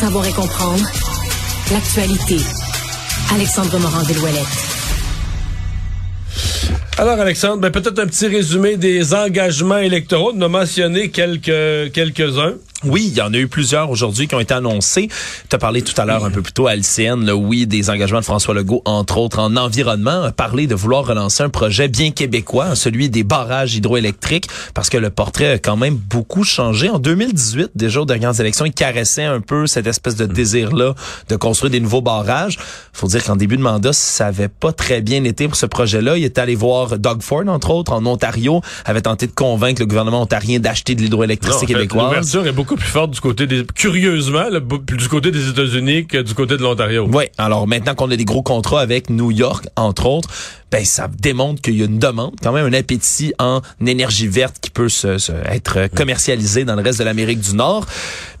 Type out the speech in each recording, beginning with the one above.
savoir et comprendre l'actualité. Alexandre Morand-Delouellette. Alors, Alexandre, ben, peut-être un petit résumé des engagements électoraux. On a mentionné quelques, quelques-uns. Oui, il y en a eu plusieurs aujourd'hui qui ont été annoncés. Tu as parlé tout à l'heure un peu plus tôt à LCN, le oui, des engagements de François Legault, entre autres en environnement, a parlé de vouloir relancer un projet bien québécois, celui des barrages hydroélectriques, parce que le portrait a quand même beaucoup changé. En 2018, déjà aux dernières élections, il caressait un peu cette espèce de désir-là de construire des nouveaux barrages. faut dire qu'en début de mandat, ça avait pas très bien été pour ce projet-là. Il est allé voir Doug Ford, entre autres, en Ontario, avait tenté de convaincre le gouvernement ontarien d'acheter de l'hydroélectricité québécoise beaucoup plus forte du côté des curieusement du côté des États-Unis que du côté de l'Ontario. Oui, alors maintenant qu'on a des gros contrats avec New York entre autres, ben ça démontre qu'il y a une demande, quand même un appétit en énergie verte qui peut se, être commercialisé dans le reste de l'Amérique du Nord.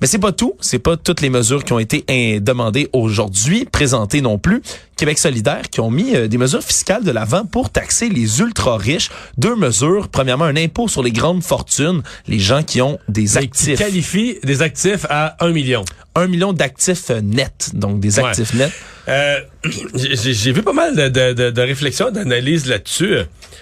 Mais c'est pas tout, c'est pas toutes les mesures qui ont été demandées aujourd'hui, présentées non plus. Québec solidaire qui ont mis euh, des mesures fiscales de l'avant pour taxer les ultra riches. Deux mesures. Premièrement, un impôt sur les grandes fortunes, les gens qui ont des actifs. Qui qualifie des actifs à un million. Un million d'actifs nets, donc des actifs nets. Euh, j'ai vu pas mal de, de, de, réflexions, d'analyses là-dessus.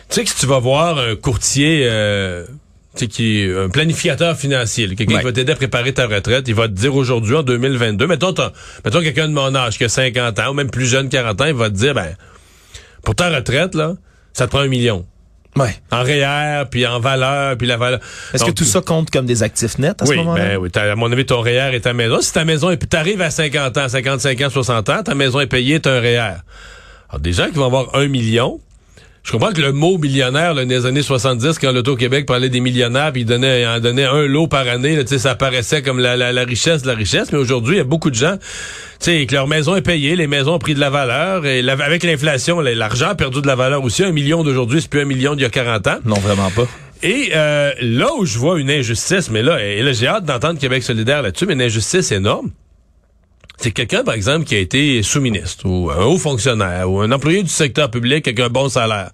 Tu sais que si tu vas voir un courtier... Euh, qui est un planificateur financier, quelqu'un qui va t'aider à préparer ta retraite, il va te dire aujourd'hui, en 2022, mettons, mettons quelqu'un de mon âge qui a 50 ans, ou même plus jeune, 40 ans, il va te dire, ben, pour ta retraite, là, ça te prend un million. Ouais. En REER, puis en valeur, puis la valeur. Est-ce que tout ça compte comme des actifs nets à ce moment-là? Ben, oui, à mon avis, ton REER est ta maison. Si ta maison est, t'arrives à 50 ans, 55 ans, 60 ans, ta maison est payée, t'as un REER. Alors, des gens qui vont avoir un million, je comprends que le mot millionnaire, là, dans les années 70, quand l'Auto-Québec parlait des millionnaires, puis il donnait, en donnait un lot par année, là, ça apparaissait comme la, la, richesse de la richesse. Mais aujourd'hui, il y a beaucoup de gens, tu que leur maison est payée, les maisons ont pris de la valeur, et avec l'inflation, l'argent a perdu de la valeur aussi. Un million d'aujourd'hui, c'est plus un million d'il y a 40 ans. Non, vraiment pas. Et euh, là où je vois une injustice, mais là, et là j'ai hâte d'entendre Québec solidaire là-dessus, mais une injustice énorme, c'est quelqu'un, par exemple, qui a été sous-ministre ou un haut fonctionnaire ou un employé du secteur public avec un bon salaire.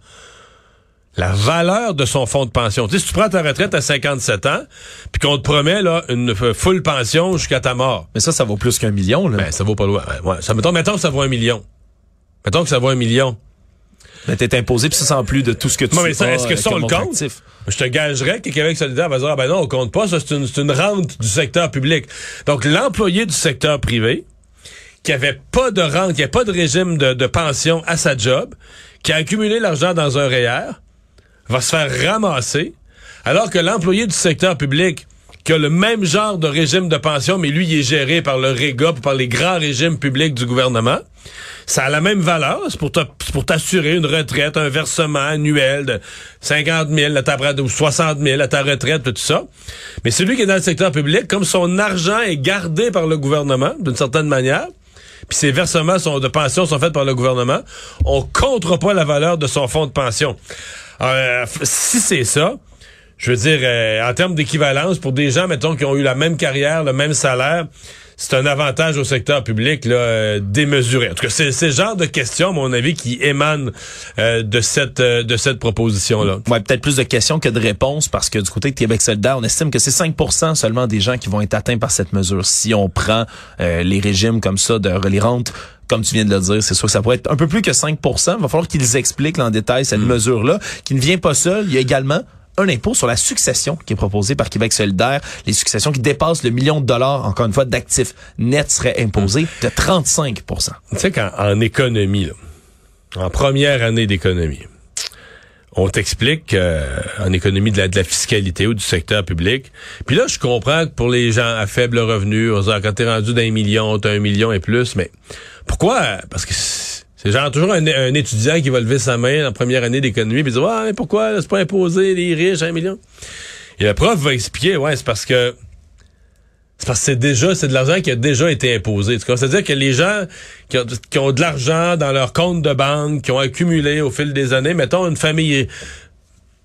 La valeur de son fonds de pension. Tu sais, si tu prends ta retraite à 57 ans, puis qu'on te promet là une full pension jusqu'à ta mort. Mais ça, ça vaut plus qu'un million. Là. Ben, ça vaut pas loin. Ouais, ça, mettons, mettons que ça vaut un million. Mettons que ça vaut un million. Mais t'es imposé, puis ça sans plus de tout ce que tu non, mais Est-ce que ça, on le compte? Je te gagerais que Québec solidaire va dire, ah ben non, on compte pas, ça, c'est une, une rente du secteur public. Donc, l'employé du secteur privé, qui avait pas de rente, qui avait pas de régime de, pension à sa job, qui a accumulé l'argent dans un REER, va se faire ramasser, alors que l'employé du secteur public, qui a le même genre de régime de pension, mais lui, il est géré par le REGOP, par les grands régimes publics du gouvernement, ça a la même valeur. C'est pour, pour t'assurer une retraite, un versement annuel de 50 000 à ta, ou 60 000 à ta retraite, tout ça. Mais celui qui est dans le secteur public, comme son argent est gardé par le gouvernement, d'une certaine manière, puis ses versements sont, de pension sont faits par le gouvernement, on comptera pas la valeur de son fonds de pension. Euh, si c'est ça, je veux dire, euh, en termes d'équivalence, pour des gens, mettons, qui ont eu la même carrière, le même salaire, c'est un avantage au secteur public là, euh, démesuré. En tout cas, c'est ce genre de questions, à mon avis, qui émanent euh, de cette euh, de cette proposition-là. Ouais, peut-être plus de questions que de réponses, parce que du côté de Québec solidaire, on estime que c'est 5% seulement des gens qui vont être atteints par cette mesure. Si on prend les régimes comme ça, de les rentes comme tu viens de le dire, c'est sûr que ça pourrait être un peu plus que 5% Il va falloir qu'ils expliquent en détail cette mm. mesure-là, qui ne vient pas seule. Il y a également un impôt sur la succession qui est proposé par Québec solidaire. Les successions qui dépassent le million de dollars, encore une fois, d'actifs nets seraient imposés de 35% Tu sais qu'en économie, en première année d'économie, on t'explique en économie de la, fiscalité ou du secteur public. Puis là, je comprends que pour les gens à faible revenu, quand t'es rendu d'un million, t'as un million et plus, mais pourquoi? Parce que c'est genre toujours un, étudiant qui va lever sa main en première année d'économie et dire Ouais, pourquoi? C'est pas imposé les riches un million? Et le prof va expliquer, ouais, c'est parce que c'est parce que c'est déjà, c'est de l'argent qui a déjà été imposé. C'est-à-dire que les gens qui ont, de l'argent dans leur compte de banque, qui ont accumulé au fil des années, mettons une famille,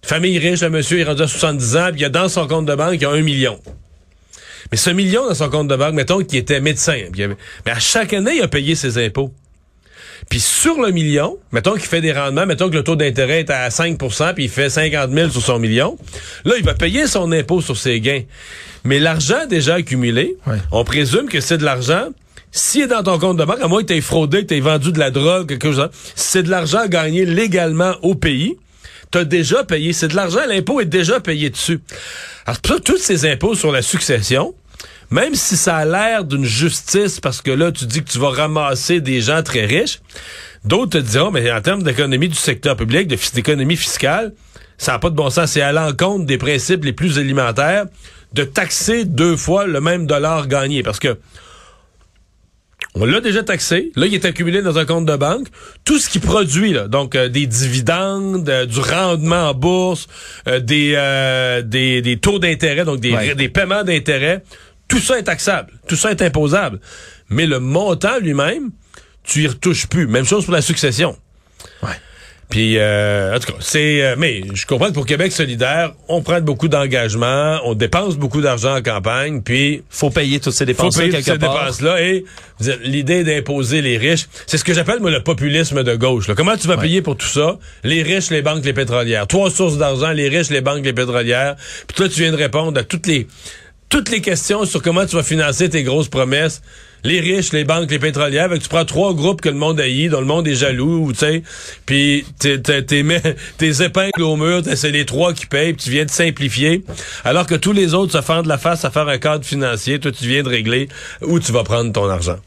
famille riche, le monsieur est rendu à 70 ans, puis il a dans son compte de banque, il a un million. Mais ce million dans son compte de banque, mettons qu'il était médecin, mais à chaque année, il a payé ses impôts. Puis sur le million, mettons qu'il fait des rendements, mettons que le taux d'intérêt est à 5% puis il fait 50 000 sur son million, là, il va payer son impôt sur ses gains. Mais l'argent déjà accumulé, on présume que c'est de l'argent s'il est dans ton compte de banque, à moins que tu fraudé, que tu vendu de la drogue, quelque chose, c'est de l'argent gagné légalement au pays, tu as déjà payé. C'est de l'argent, l'impôt est déjà payé dessus. Alors, tous ces impôts sur la succession, même si ça a l'air d'une justice parce que là, tu dis que tu vas ramasser des gens très riches, d'autres te diront, mais en termes d'économie du secteur public, d'économie fiscale, ça n'a pas de bon sens. C'est à l'encontre des principes les plus élémentaires de taxer deux fois le même dollar gagné. Parce que on l'a déjà taxé. Là, il est accumulé dans un compte de banque. Tout ce qui produit, là, donc euh, des dividendes, euh, du rendement en bourse, euh, des, des, des, taux d'intérêt, donc des, des paiements d'intérêt, tout ça est taxable. Tout ça est imposable. Mais le montant lui-même, tu y retouches plus. Même chose pour la succession. Ouais. Puis, euh, en tout cas, c'est... Euh, mais je comprends que pour Québec solidaire, on prend beaucoup d'engagement, on dépense beaucoup d'argent en campagne, puis... Faut payer toutes ces dépenses-là Faut payer toutes ces dépenses-là, et l'idée d'imposer les riches, c'est ce que j'appelle, moi, le populisme de gauche. Là. Comment tu vas payer pour tout ça? Les riches, les banques, les pétrolières. Trois sources d'argent, les riches, les banques, les pétrolières. Puis toi, tu viens de répondre à toutes les toutes les questions sur comment tu vas financer tes grosses promesses les riches, les banques, les pétrolières. Avec, tu prends trois groupes que le monde haït, dont le monde est jaloux, tu sais, puis tes épingles au mur, c'est les trois qui payent, puis tu viens de simplifier, alors que tous les autres se fendent la face à faire un cadre financier. Toi, tu viens de régler où tu vas prendre ton argent.